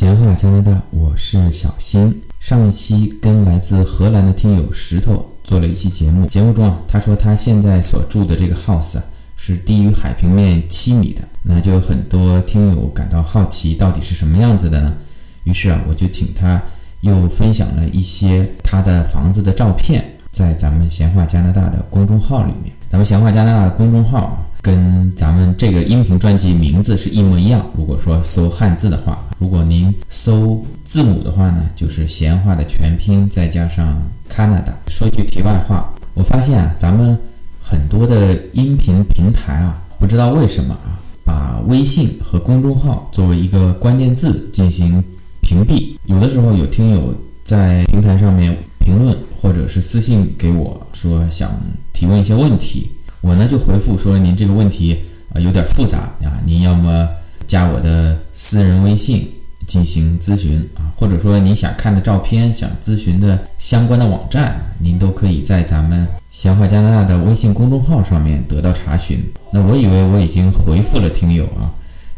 闲话加拿大，我是小新。上一期跟来自荷兰的听友石头做了一期节目，节目中啊，他说他现在所住的这个 house 啊是低于海平面七米的，那就有很多听友感到好奇，到底是什么样子的呢？于是啊，我就请他又分享了一些他的房子的照片，在咱们闲话加拿大的公众号里面。咱们闲话加拿大的公众号跟咱们这个音频专辑名字是一模一样。如果说搜汉字的话，如果您搜字母的话呢，就是闲话的全拼再加上 Canada。说句题外话，我发现啊，咱们很多的音频平台啊，不知道为什么啊，把微信和公众号作为一个关键字进行屏蔽。有的时候有听友在平台上面评论或者是私信给我说想。提问一些问题，我呢就回复说您这个问题啊有点复杂啊，您要么加我的私人微信进行咨询啊，或者说您想看的照片、想咨询的相关的网站，您都可以在咱们闲话加拿大的微信公众号上面得到查询。那我以为我已经回复了听友啊，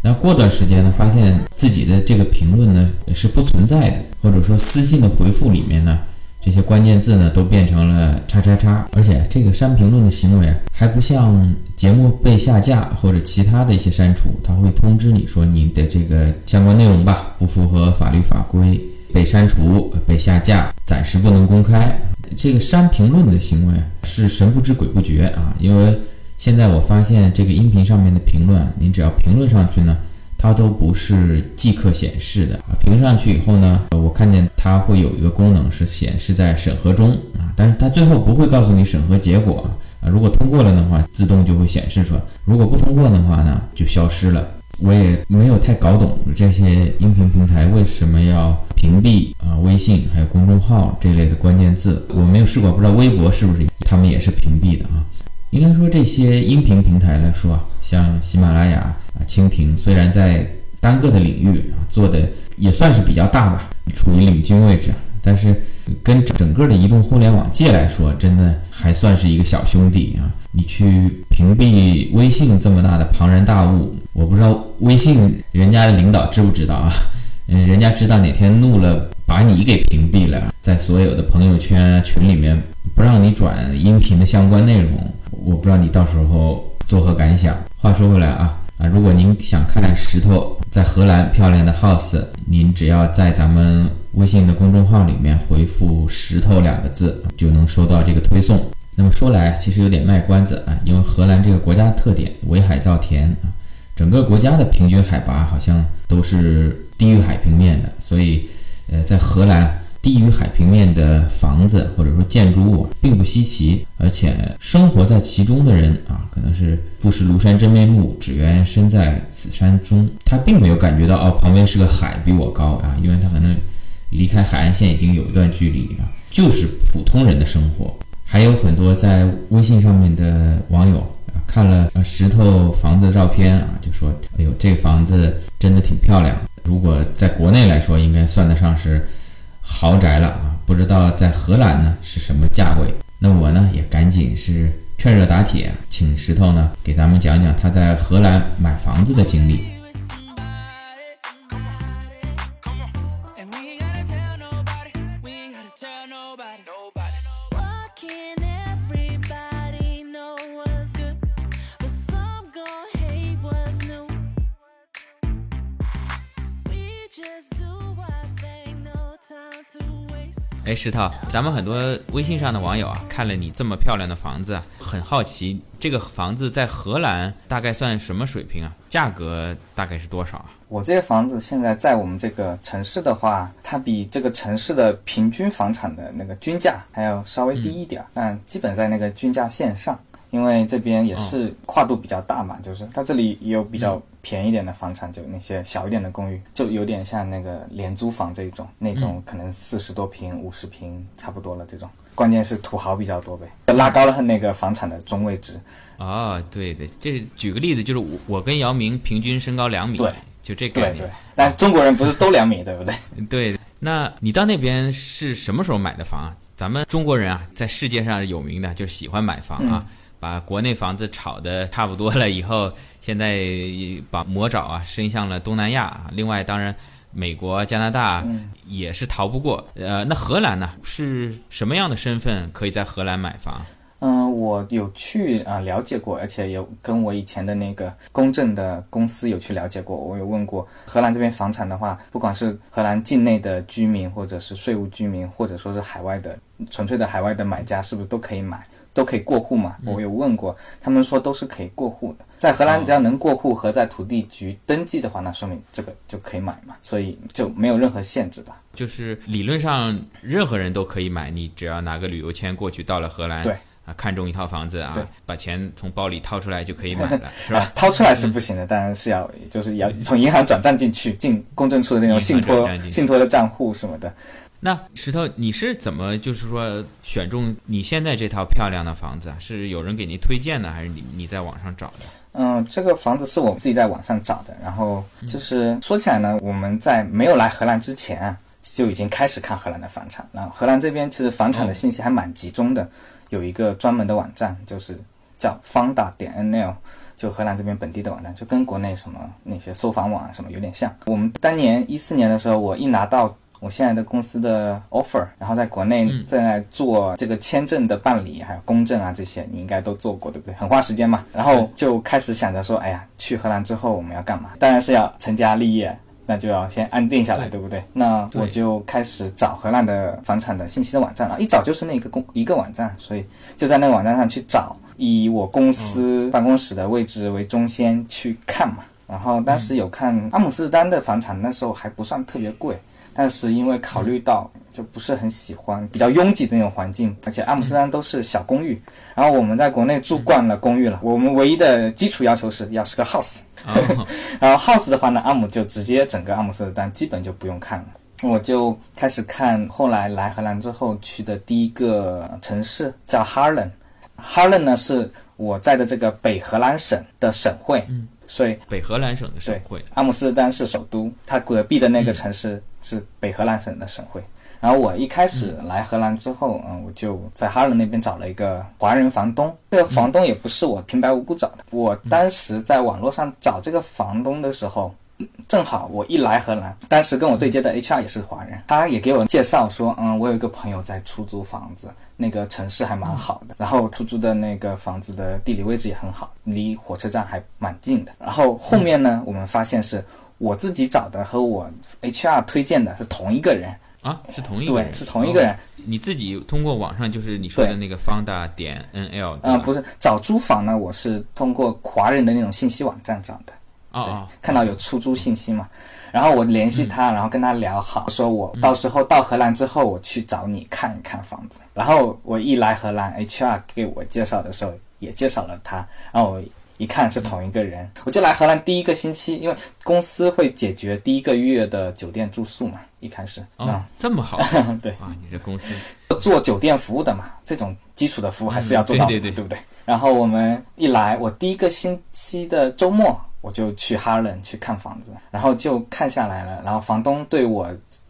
那过段时间呢，发现自己的这个评论呢是不存在的，或者说私信的回复里面呢。这些关键字呢，都变成了叉叉叉，而且这个删评论的行为，还不像节目被下架或者其他的一些删除，他会通知你说你的这个相关内容吧，不符合法律法规，被删除、被下架，暂时不能公开。这个删评论的行为是神不知鬼不觉啊，因为现在我发现这个音频上面的评论，您只要评论上去呢。它都不是即刻显示的啊，评上去以后呢，我看见它会有一个功能是显示在审核中啊，但是它最后不会告诉你审核结果啊，如果通过了的话，自动就会显示出来；如果不通过的话呢，就消失了。我也没有太搞懂这些音频平台为什么要屏蔽啊微信还有公众号这类的关键字，我没有试过，不知道微博是不是他们也是屏蔽的啊。应该说，这些音频平台来说啊，像喜马拉雅啊、蜻蜓，虽然在单个的领域做的也算是比较大吧，处于领军位置，但是跟整个的移动互联网界来说，真的还算是一个小兄弟啊。你去屏蔽微信这么大的庞然大物，我不知道微信人家的领导知不知道啊？嗯，人家知道哪天怒了，把你给屏蔽了，在所有的朋友圈群里面不让你转音频的相关内容。我不知道你到时候作何感想。话说回来啊啊，如果您想看石头在荷兰漂亮的 house，您只要在咱们微信的公众号里面回复“石头”两个字，就能收到这个推送。那么说来，其实有点卖关子啊，因为荷兰这个国家的特点围海造田啊，整个国家的平均海拔好像都是低于海平面的，所以呃，在荷兰。低于海平面的房子或者说建筑物并不稀奇，而且生活在其中的人啊，可能是不识庐山真面目，只缘身在此山中。他并没有感觉到哦，旁边是个海比我高啊，因为他可能离开海岸线已经有一段距离啊，就是普通人的生活。还有很多在微信上面的网友啊，看了石头房子的照片啊，就说：“哎呦，这房子真的挺漂亮。如果在国内来说，应该算得上是。”豪宅了啊，不知道在荷兰呢是什么价位？那我呢也赶紧是趁热打铁，请石头呢给咱们讲讲他在荷兰买房子的经历。哎，石头，咱们很多微信上的网友啊，看了你这么漂亮的房子，很好奇，这个房子在荷兰大概算什么水平啊？价格大概是多少啊？我这个房子现在在我们这个城市的话，它比这个城市的平均房产的那个均价还要稍微低一点，但基本在那个均价线上。因为这边也是跨度比较大嘛，就是它这里也有比较便宜点的房产，就那些小一点的公寓，就有点像那个廉租房这种，那种可能四十多平、五十平差不多了这种。关键是土豪比较多呗，拉高了那个房产的中位值。啊，对对，这举个例子，就是我我跟姚明平均身高两米，对，就这概念。对对，但中国人不是都两米，对不对？对，那你到那边是什么时候买的房啊？咱们中国人啊，在世界上有名的就是喜欢买房啊。把国内房子炒的差不多了以后，现在把魔爪啊伸向了东南亚。另外，当然美国、加拿大嗯也是逃不过。呃，那荷兰呢？是什么样的身份可以在荷兰买房？嗯，我有去啊、了解过，而且有跟我以前的那个公证的公司有去了解过。我有问过荷兰这边房产的话，不管是荷兰境内的居民，或者是税务居民，或者说是海外的纯粹的海外的买家，是不是都可以买，都可以过户嘛？我有问过，他们说都是可以过户的。在荷兰，只要能过户和在土地局登记的话，那说明这个就可以买嘛，所以就没有任何限制吧。就是理论上任何人都可以买，你只要拿个旅游签过去，到了荷兰，对啊，看中一套房子啊，把钱从包里掏出来就可以买了，是 啊吧？，掏出来是不行的，当然是要就是要从银行转账进去，进公证处的那种信托信托的账户什么的。那石头，你是怎么就是说选中你现在这套漂亮的房子啊？是有人给您推荐的，还是你你在网上找的？嗯，这个房子是我自己在网上找的，然后就是说起来呢，我们在没有来荷兰之前啊，就已经开始看荷兰的房产。然后荷兰这边其实房产的信息还蛮集中的，有一个专门的网站，就是叫 Fonda 点 NL。就荷兰这边本地的网站，就跟国内什么那些搜房网啊什么有点像。我们当年一四年的时候，我一拿到我现在的公司的 offer，然后在国内在做这个签证的办理，还有公证啊这些，你应该都做过，对不对？很花时间嘛。然后就开始想着说，哎呀，去荷兰之后我们要干嘛？当然是要成家立业。那就要先安定下来，对不对？那我就开始找荷兰的房产的信息的网站了，一找就是那个公一个网站，所以就在那个网站上去找，以我公司办公室的位置为中心去看嘛。然后当时有看阿姆斯特丹的房产，那时候还不算特别贵，但是因为考虑到就不是很喜欢比较拥挤的那种环境，而且阿姆斯特丹都是小公寓，然后我们在国内住惯了公寓了，我们唯一的基础要求是要是个 house，哦，然后 house 的话呢，阿姆就直接整个阿姆斯特丹基本就不用看了。我就开始看，后来来荷兰之后去的第一个城市叫哈伦，哈伦呢是我在的这个北荷兰省的省会，嗯，所以北荷兰省的省会。阿姆斯特丹是首都，它隔壁的那个城市是北荷兰省的省会。然后我一开始来荷兰之后，嗯，我就在哈伦那边找了一个华人房东。这个房东也不是我平白无故找的，我当时在网络上找这个房东的时候，正好我一来荷兰，当时跟我对接的 HR 也是华人，他也给我介绍说，嗯，我有一个朋友在出租房子，那个城市还蛮好的，然后出租的那个房子的地理位置也很好，离火车站还蛮近的。然后后面呢，我们发现是我自己找的和我 HR 推荐的是同一个人。啊，是同一个人，对，是同一个人。哦你自己通过网上就是你说的那个 Fonda 点 NL，啊、不是找租房呢，我是通过华人的那种信息网站找的。哦哦，看到有出租信息嘛，然后我联系他，然后跟他聊好，说我到时候到荷兰之后，我去找你看一看房子。然后我一来荷兰，HR 给我介绍的时候也介绍了他，然后我一看是同一个人，我就来荷兰第一个星期，因为公司会解决第一个月的酒店住宿嘛，一开始啊，这么好，对啊，你这公司。做酒店服务的嘛，这种基础的服务还是要做到的，对对对。对不对？然后我们一来，我第一个星期的周末我就去哈伦去看房子，然后就看下来了，然后房东对我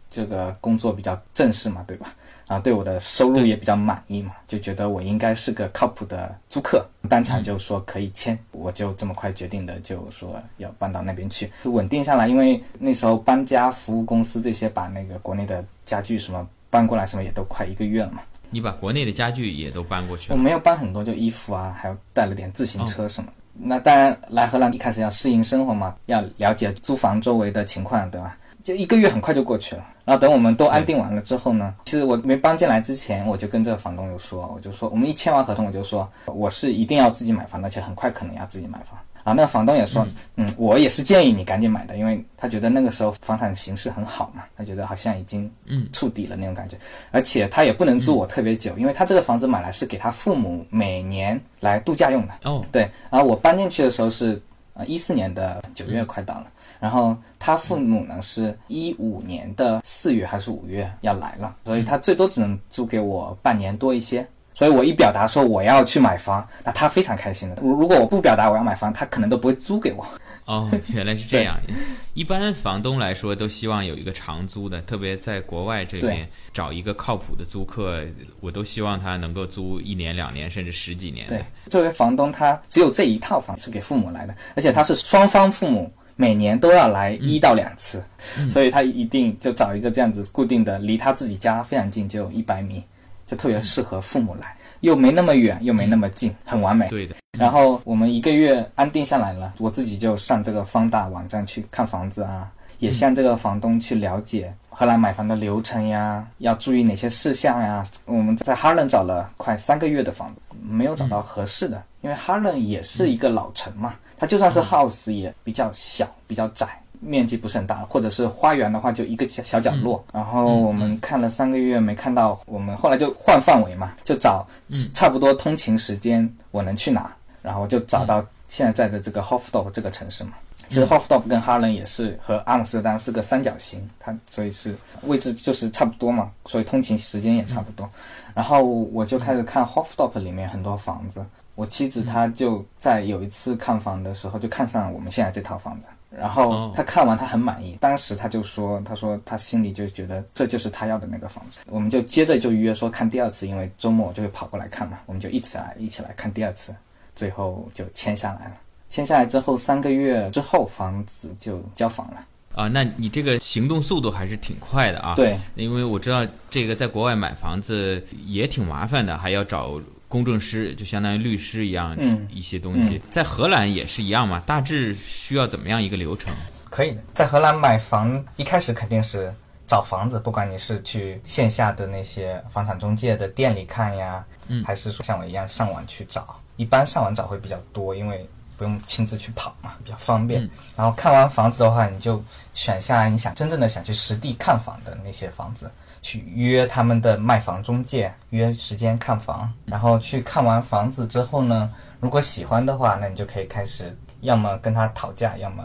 这个工作比较正式嘛，对吧？然后对我的收入也比较满意嘛，就觉得我应该是个靠谱的租客，当场就说可以签，我就这么快决定的，就说要搬到那边去，就稳定下来。因为那时候搬家服务公司这些把那个国内的家具什么搬过来，什么也都快一个月了嘛。你把国内的家具也都搬过去了？我没有搬很多，就衣服啊，还有带了点自行车什么。那当然，来荷兰一开始要适应生活嘛，要了解租房周围的情况，对吧？就一个月很快就过去了。然后等我们都安定完了之后呢，其实我没搬进来之前，我就跟这个房东有说，我就说我们一签完合同，我就说我是一定要自己买房，而且很快可能要自己买房。然后那个房东也说，嗯，我也是建议你赶紧买的，因为他觉得那个时候房产形势很好嘛，他觉得好像已经嗯触底了那种感觉，而且他也不能住我特别久，因为他这个房子买来是给他父母每年来度假用的。哦，对，然后我搬进去的时候是呃一四年的九月快到了，然后他父母呢是一五年的四月还是五月要来了，所以他最多只能租给我半年多一些。所以我一表达说我要去买房，那他非常开心的。如如果我不表达我要买房，他可能都不会租给我。哦，原来是这样。一般房东来说都希望有一个长租的，特别在国外这边找一个靠谱的租客，我都希望他能够租一年、两年，甚至十几年对。，作为房东，他只有这一套房是给父母来的，而且他是双方父母每年都要来一到两次，所以他一定就找一个这样子固定的，离他自己家非常近，就一百米，就特别适合父母来，又没那么远，又没那么近，很完美。对的。然后我们一个月安定下来了，我自己就上这个方大网站去看房子啊，也向这个房东去了解荷兰买房的流程呀，要注意哪些事项呀。我们在哈伦找了快三个月的房子，没有找到合适的，因为哈伦也是一个老城嘛，它就算是 house 也比较小，比较窄。面积不是很大，或者是花园的话，就一个小小角落。然后我们看了三个月没看到，我们后来就换范围嘛，就找差不多通勤时间我能去哪，然后就找到现在在的这个 Hofdorp 这个城市嘛。其实 Hofdorp 跟哈伦也是和阿姆斯特丹是个三角形，它所以是位置就是差不多嘛，所以通勤时间也差不多。然后我就开始看 Hofdorp 里面很多房子，我妻子她就在有一次看房的时候就看上我们现在这套房子。然后他看完，他很满意。当时他就说：“他说他心里就觉得这就是他要的那个房子。”我们就接着就约说看第二次，因为周末就会跑过来看嘛。我们就一起来一起来看第二次，最后就签下来了。签下来之后三个月之后，房子就交房了。啊，那你这个行动速度还是挺快的啊。对，因为我知道这个在国外买房子也挺麻烦的，还要找。公证师就相当于律师一样，一些东西在荷兰也是一样嘛？大致需要怎么样一个流程？可以的，在荷兰买房一开始肯定是找房子，不管你是去线下的那些房产中介的店里看呀，嗯，还是说像我一样上网去找，一般上网找会比较多，因为不用亲自去跑嘛，比较方便。然后看完房子的话，你就选下你想真正的想去实地看房的那些房子。去约他们的卖房中介，约时间看房，然后去看完房子之后呢，如果喜欢的话，那你就可以开始，要么跟他讨价，要么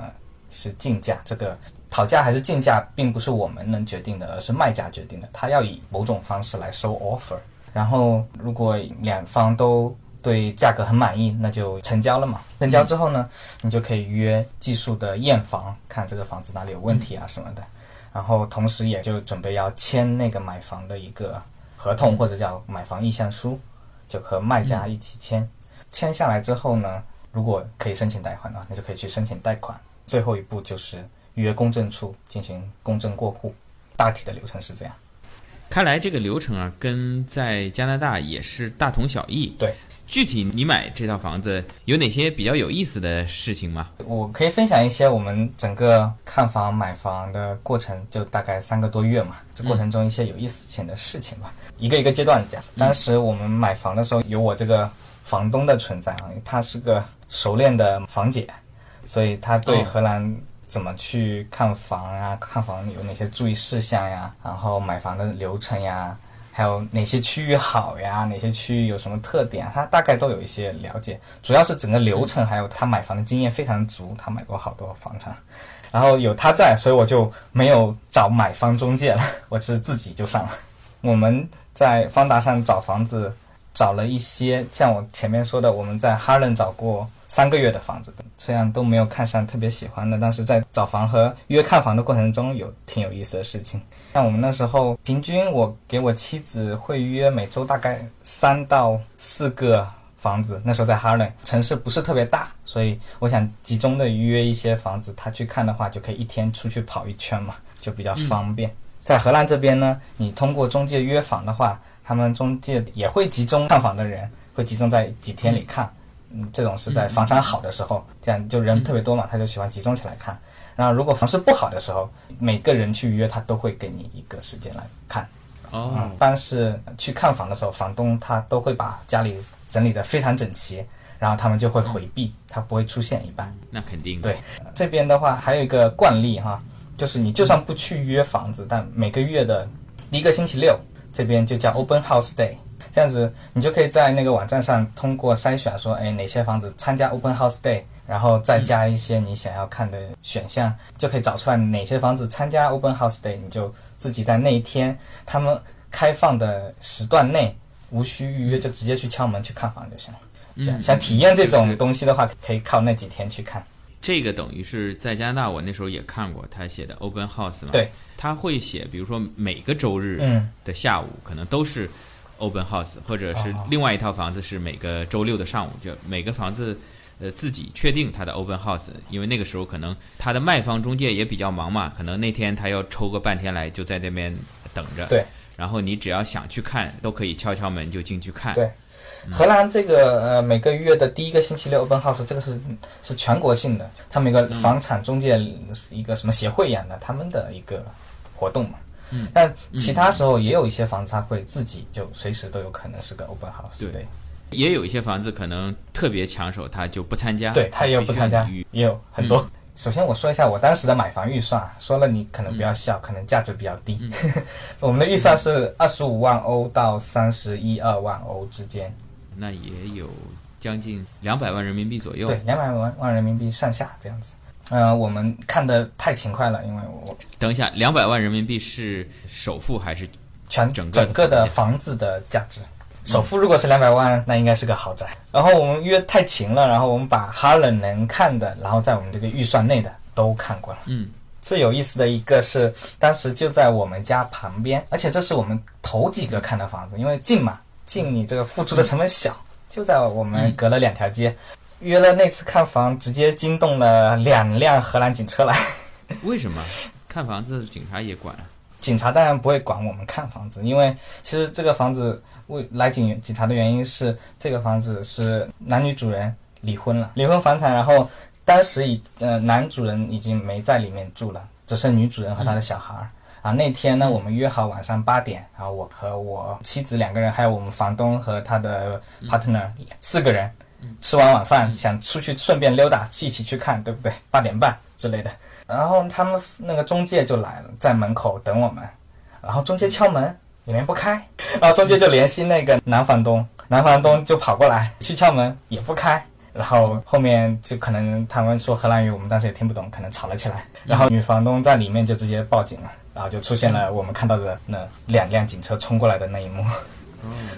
是竞价。这个讨价还是竞价，并不是我们能决定的，而是卖家决定的。他要以某种方式来收 offer，然后如果两方都对价格很满意，那就成交了嘛。成交之后呢，你就可以约技术的验房，看这个房子哪里有问题啊什么的。然后同时也就准备要签那个买房的一个合同或者叫买房意向书，就和卖家一起签。签下来之后呢，如果可以申请贷款的话，那就可以去申请贷款。最后一步就是约公证处进行公证过户。大体的流程是这样。看来这个流程啊，跟在加拿大也是大同小异。对。具体你买这套房子有哪些比较有意思的事情吗？我可以分享一些我们整个看房买房的过程，就大概三个多月嘛。这过程中一些有意思性的事情吧，一个一个阶段讲。当时我们买房的时候，有我这个房东的存在啊，他是个熟练的房姐，所以他对荷兰怎么去看房啊，看房有哪些注意事项呀，然后买房的流程呀。还有哪些区域好呀？哪些区域有什么特点？他大概都有一些了解，主要是整个流程，还有他买房的经验非常足，他买过好多房产，然后有他在，所以我就没有找买方中介了，我是自己就上了。我们在方达上找房子，找了一些像我前面说的，我们在哈伦找过。三个月的房子，虽然都没有看上特别喜欢的，但是在找房和约看房的过程中，有挺有意思的事情。像我们那时候，平均我给我妻子会约每周大概三到四个房子。那时候在哈伦，城市不是特别大，所以我想集中的约一些房子，他去看的话，就可以一天出去跑一圈嘛，就比较方便。在荷兰这边呢，你通过中介约房的话，他们中介也会集中看房的人，会集中在几天里看。嗯，这种是在房产好的时候，这样就人特别多嘛，他就喜欢集中起来看。然后如果房市不好的时候，每个人去约他都会给你一个时间来看。哦，但是去看房的时候，房东他都会把家里整理的非常整齐，然后他们就会回避，他不会出现一般。那肯定。对，这边的话还有一个惯例哈，就是你就算不去约房子，但每个月的一个星期六，这边就叫 Open House Day。这样子，你就可以在那个网站上通过筛选，说，哎，哪些房子参加 Open House Day，然后再加一些你想要看的选项，就可以找出来哪些房子参加 Open House Day，你就自己在那一天他们开放的时段内，无需预约，就直接去敲门去看房就行了。嗯，想体验这种东西的话，可以靠那几天去看。这个等于是在加拿大，我那时候也看过他写的 Open House 嘛。对，他会写，比如说每个周日的下午，可能都是。Open House，或者是另外一套房子是每个周六的上午，就每个房子呃自己确定它的 open house，因为那个时候可能他的卖方中介也比较忙嘛，可能那天他要抽个半天来就在那边等着。对。然后你只要想去看，都可以敲敲门就进去看。对。荷兰这个呃每个月的第一个星期六 open house，这个是是全国性的，他们一个房产中介一个什么协会一样的，他们的一个活动嘛。嗯。但其他时候也有一些房子，它会自己就随时都有可能是个 open house。对。对也有一些房子可能特别抢手，他就不参加。对他也有不参加，也有很多。首先我说一下我当时的买房预算，说了你可能不要笑，可能价值比较低。我们的预算是二十五万欧到三十一二万欧之间。那也有将近两百万人民币左右。对，两百万万人民币上下这样子。嗯，我们看的太勤快了，因为我等一下，两百万人民币是首付还是全整整个的房子的价值？首付如果是两百万，那应该是个豪宅。然后我们约太勤了，然后我们把哈伦能看的，然后在我们这个预算内的都看过了。嗯，最有意思的一个是，当时就在我们家旁边，而且这是我们头几个看的房子，因为近嘛，近你这个付出的成本小，就在我们隔了两条街。约了那次看房，直接惊动了两辆荷兰警车来。为什么？看房子警察也管？警察当然不会管我们看房子，因为其实这个房子为来警警察的原因是这个房子是男女主人离婚了，离婚房产，然后当时已呃男主人已经没在里面住了，只剩女主人和他的小孩儿。啊，那天呢我们约好晚上八点，然后我和我妻子两个人，还有我们房东和他的 partner 四个人，吃完晚饭想出去顺便溜达，一起去看，对不对？八点半之类的。然后他们那个中介就来了，在门口等我们。然后中介敲门，里面不开。然后中介就联系那个男房东，男房东就跑过来去敲门，也不开。然后后面就可能他们说荷兰语，我们当时也听不懂，可能吵了起来。然后女房东在里面就直接报警了，然后就出现了我们看到的那两辆警车冲过来的那一幕。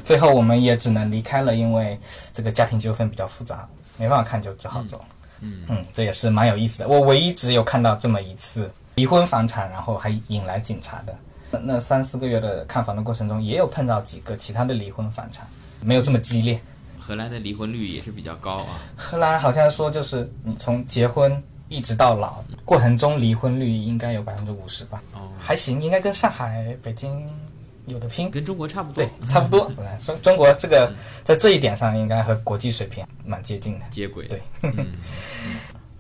最后我们也只能离开了，因为这个家庭纠纷比较复杂，没办法看就只好走。嗯嗯，这也是蛮有意思的。我唯一只有看到这么一次离婚房产，然后还引来警察的。那那三四个月的看房的过程中，也有碰到几个其他的离婚房产，没有这么激烈。荷兰的离婚率也是比较高啊。荷兰好像说就是你从结婚一直到老过程中离婚率应该有百分之五十吧。哦，还行，应该跟上海、北京。有的拼，跟中国差不多，对，差不多。中中国这个在这一点上应该和国际水平蛮接近的，接轨。对，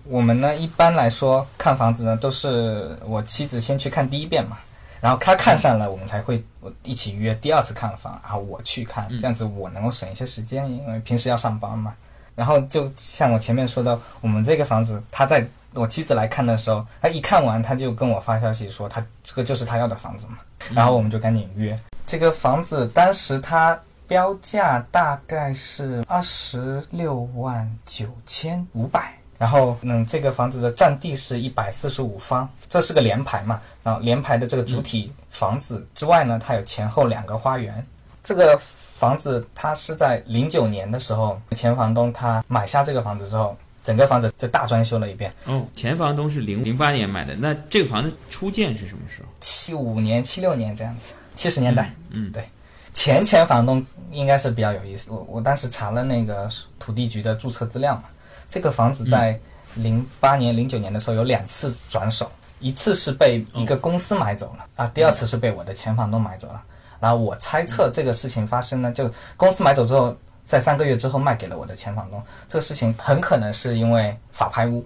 我们呢一般来说看房子呢都是我妻子先去看第一遍嘛，然后她看上了，我们才会一起约第二次看房，然后我去看，这样子我能够省一些时间，因为平时要上班嘛。然后就像我前面说的，我们这个房子，它在我妻子来看的时候，她一看完她就跟我发消息说，她这个就是她要的房子嘛。然后我们就赶紧约这个房子，当时它标价大概是二十六万九千五百。然后，嗯，这个房子的占地是一百四十五方，这是个联排嘛。然后联排的这个主体房子之外呢，它有前后两个花园。这个房子它是在零九年的时候，前房东他买下这个房子之后。整个房子就大装修了一遍。哦，前房东是零零八年买的，那这个房子初建是什么时候？七五年、七六年这样子，七十年代。嗯，对。前前房东应该是比较有意思。我我当时查了那个土地局的注册资料嘛，这个房子在零八年、零九年的时候有两次转手，一次是被一个公司买走了啊，第二次是被我的前房东买走了。然后我猜测这个事情发生呢，就公司买走之后。在三个月之后卖给了我的前房东，这个事情很可能是因为法拍屋，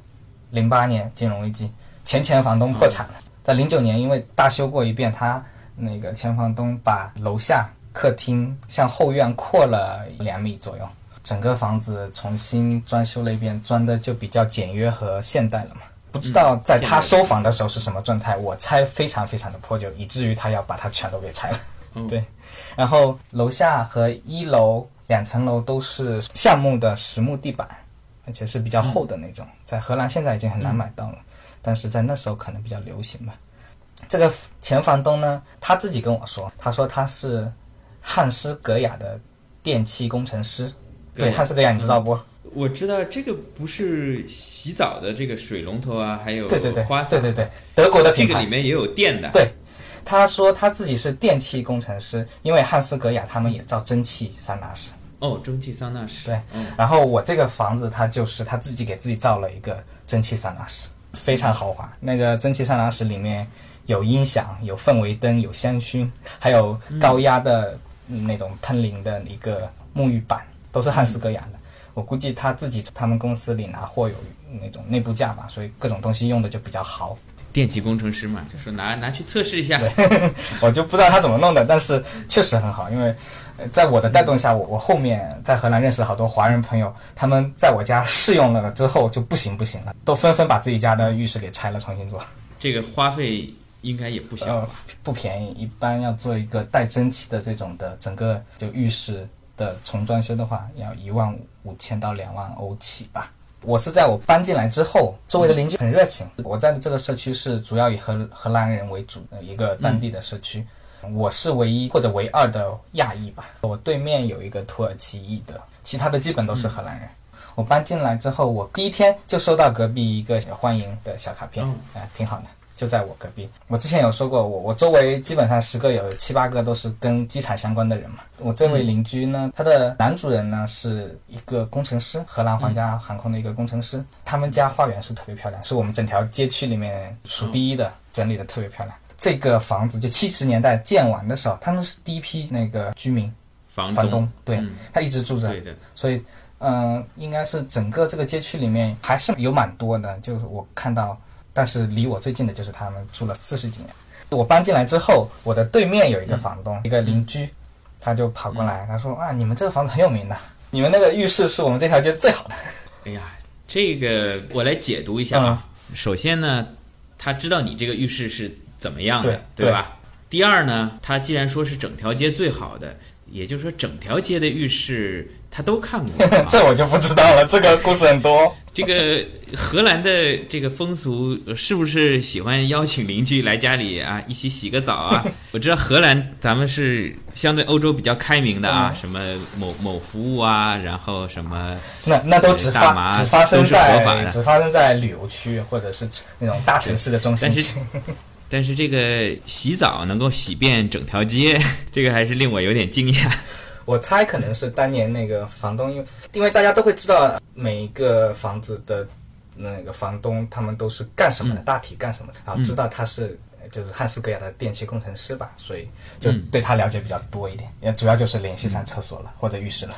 零八年金融危机，前前房东破产了。在零九年因为大修过一遍，他那个前房东把楼下客厅向后院扩了两米左右，整个房子重新装修了一遍，装的就比较简约和现代了嘛。不知道在他收房的时候是什么状态，我猜非常非常的破旧，以至于他要把它全都给拆了。对，然后楼下和一楼。两层楼都是橡木的实木地板，而且是比较厚的那种，在荷兰现在已经很难买到了，但是在那时候可能比较流行吧。这个前房东呢，他自己跟我说，他说他是汉斯格雅的电气工程师。对，汉斯格雅你知道不？我知道这个不是洗澡的这个水龙头啊，还有对对对花洒，对对对，德国的品牌，这个里面也有电的。对。他说他自己是电气工程师，因为汉斯格雅他们也造蒸汽桑拿室。哦，蒸汽桑拿室。对嗯，然后我这个房子，他就是他自己给自己造了一个蒸汽桑拿室，非常豪华。那个蒸汽桑拿室里面有音响、有氛围灯、有香薰，还有高压的嗯那种喷淋的一个沐浴板，都是汉斯格雅的。我估计他自己他们公司里拿货有那种内部价吧，所以各种东西用的就比较豪。电气工程师嘛，就说拿拿去测试一下。我就不知道他怎么弄的，但是确实很好，因为呃在我的带动下，我我后面在荷兰认识了好多华人朋友，他们在我家试用了之后就不行不行了，都纷纷把自己家的浴室给拆了重新做。这个花费应该也不小。呃，不便宜，一般要做一个带蒸汽的这种的整个就浴室的重装修的话，要一万五千到两万欧起吧。我是在我搬进来之后，周围的邻居很热情。我在的这个社区是主要以荷荷兰人为主的一个当地的社区，我是唯一或者唯二的亚裔吧。我对面有一个土耳其裔的，其他的基本都是荷兰人。我搬进来之后，我第一天就收到隔壁一个欢迎的小卡片，嗯哎、挺好的，就在我隔壁。我之前有说过，我我周围基本上十个有七八个都是跟机场相关的人嘛。我这位邻居呢，他的男主人呢是一个工程师，荷兰皇家航空的一个工程师。他们家花园是特别漂亮，是我们整条街区里面数第一的，整理的特别漂亮。这个房子就七十年代建完的时候，他们是第一批那个居民房房东，对、嗯他一直住着，对的，所以，嗯、应该是整个这个街区里面还是有蛮多的，就是我看到，但是离我最近的就是他们住了四十几年。我搬进来之后，我的对面有一个房东，一个邻居，他就跑过来，他说啊，你们这个房子很有名的，你们那个浴室是我们这条街最好的。哎呀，这个我来解读一下啊。首先呢，他知道你这个浴室是怎么样的，对吧？第二呢，他既然说是整条街最好的，也就是说整条街的浴室他都看过、啊。这我就不知道了，这个故事很多。这个荷兰的这个风俗呃是不是喜欢邀请邻居来家里啊一起洗个澡啊？我知道荷兰咱们是相对欧洲比较开明的啊，什么某某服务啊，然后什么那那都只大麻发只发生都是合法的在只发生在旅游区或者是那种大城市的中心区。但是这个洗澡能够洗遍整条街，这个还是令我有点惊讶。我猜可能是当年那个房东，因为因为大家都会知道每一个房子的那个房东他们都是干什么的，大体干什么的，然后知道他是呃就是汉斯格雅的电气工程师吧，所以就对他了解比较多一点，也主要就是联系上厕所了、或者浴室了。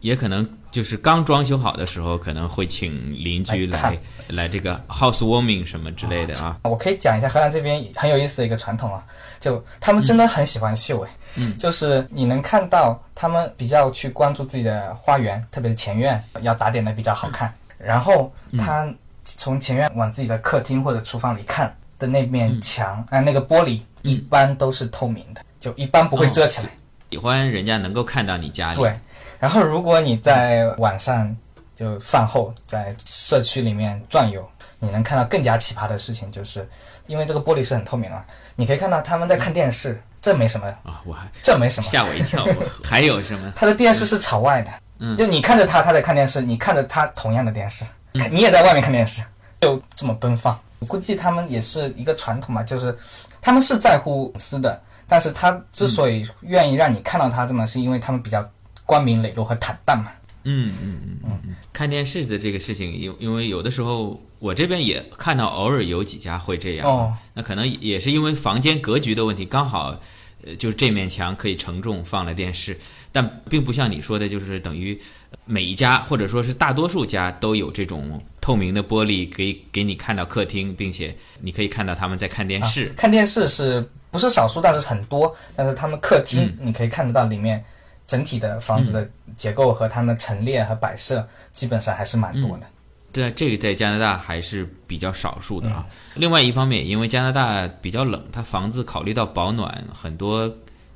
也可能就是刚装修好的时候，可能会请邻居来来来这个 housewarming 什么之类的啊。我可以讲一下荷兰这边很有意思的一个传统啊，就他们真的很喜欢秀哎，嗯，就是你能看到他们比较去关注自己的花园，特别是前院要打点的比较好看，然后他从前院往自己的客厅或者厨房里看的那面墙，啊、那个玻璃一般都是透明的，就一般不会遮起来。喜欢人家能够看到你家里，对，然后如果你在晚上就饭后在社区里面转悠，你能看到更加奇葩的事情，就是因为这个玻璃是很透明啊，你可以看到他们在看电视，这没什么，啊，我还这没什么。吓我一跳。还有什么？他的电视是朝外的，嗯就你看着他，他在看电视，你看着他同样的电视，看你也在外面看电视，就这么奔放。我估计他们也是一个传统嘛，就是他们是在乎隐私的，但是他之所以愿意让你看到他这么，是因为他们比较光明磊落和坦荡嘛。嗯嗯嗯嗯嗯，看电视的这个事情，因因为有的时候我这边也看到偶尔有几家会这样，哦那可能也是因为房间格局的问题，刚好。呃，就是这面墙可以承重放了电视，但并不像你说的，就是等于每一家或者说是大多数家都有这种透明的玻璃给给你看到客厅，并且你可以看到他们在看电视。啊、看电视是不是少数，但是很多。但是他们客厅你可以看得到里面整体的房子的结构和它们陈列和摆设，基本上还是蛮多的。对，这个在加拿大还是比较少数的啊。另外一方面，因为加拿大比较冷，它房子考虑到保暖，很多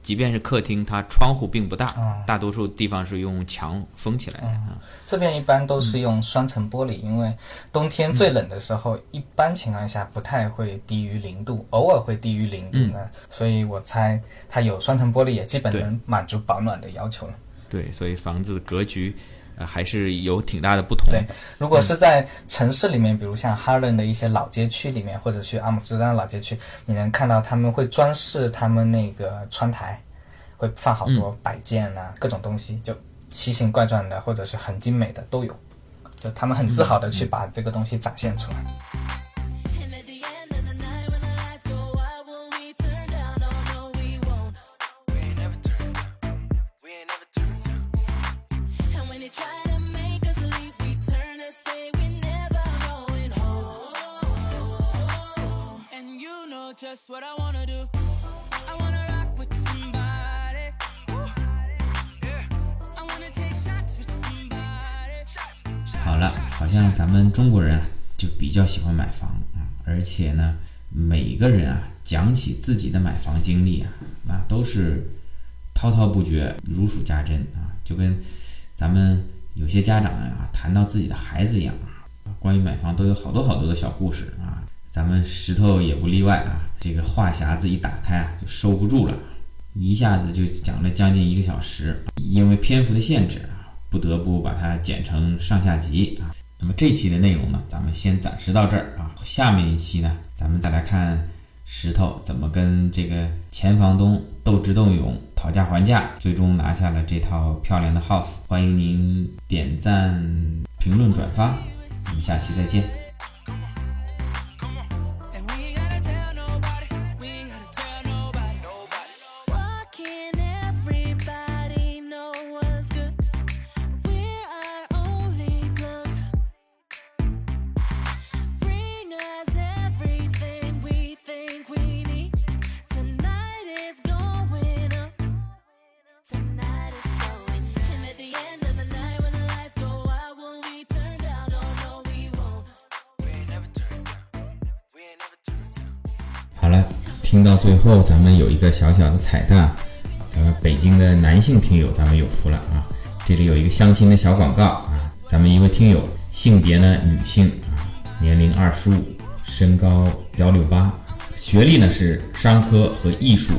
即便是客厅，它窗户并不大，大多数地方是用墙封起来的。嗯、这边一般都是用双层玻璃，因为冬天最冷的时候，一般情况下不太会低于零度，偶尔会低于零度呢。所以我猜它有双层玻璃，也基本能满足保暖的要求了。对，所以房子的格局。呃，还是有挺大的不同。对，如果是在城市里面，比如像哈伦的一些老街区里面，或者去阿姆斯特丹老街区，你能看到他们会装饰他们那个窗台，会放好多摆件啊，各种东西，就奇形怪状的，或者是很精美的都有，就他们很自豪的去把这个东西展现出来。咱们中国人啊，就比较喜欢买房啊，而且呢，每个人啊，讲起自己的买房经历啊，那都是滔滔不绝、如数家珍啊，就跟咱们有些家长啊谈到自己的孩子一样啊，关于买房都有好多好多的小故事啊，咱们石头也不例外啊，这个话匣子一打开啊，就收不住了，一下子就讲了将近一个小时，因为篇幅的限制啊，不得不把它剪成上下集啊。那么这期的内容呢，咱们先暂时到这儿啊。下面一期呢，咱们再来看石头怎么跟这个前房东斗智斗勇、讨价还价，最终拿下了这套漂亮的 house。欢迎您点赞、评论、转发，我们下期再见。听到最后，咱们有一个小小的彩蛋，呃，北京的男性听友咱们有福了啊！这里有一个相亲的小广告啊，咱们一位听友，性别呢女性啊，年龄二十五，身高幺六八，学历呢是商科和艺术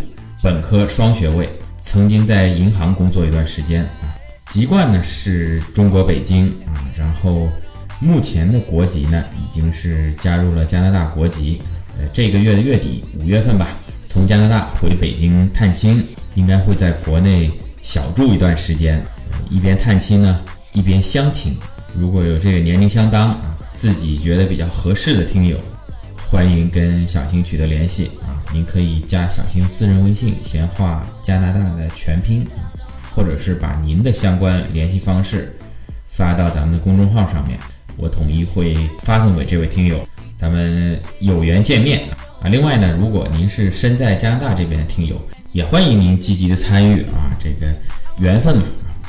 本科双学位，曾经在银行工作一段时间啊，籍贯呢是中国北京啊，然后目前的国籍呢已经是加入了加拿大国籍。呃，这个月的月底，五月份吧，从加拿大回北京探亲，应该会在国内小住一段时间，一边探亲呢，一边相亲。如果有这个年龄相当啊，自己觉得比较合适的听友，欢迎跟小新取得联系啊。您可以加小新私人微信“闲话加拿大”的全拼，或者是把您的相关联系方式发到咱们的公众号上面，我统一会发送给这位听友。咱们有缘见面啊！另外呢，如果您是身在加拿大这边的听友，也欢迎您积极的参与啊！这个缘分嘛，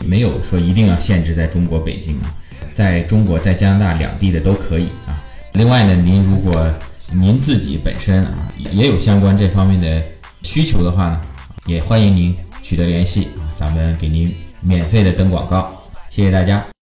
没有说一定要限制在中国北京啊，在中国在加拿大两地的都可以啊。另外呢，您如果您自己本身啊也有相关这方面的需求的话呢，也欢迎您取得联系啊，咱们给您免费的登广告，谢谢大家。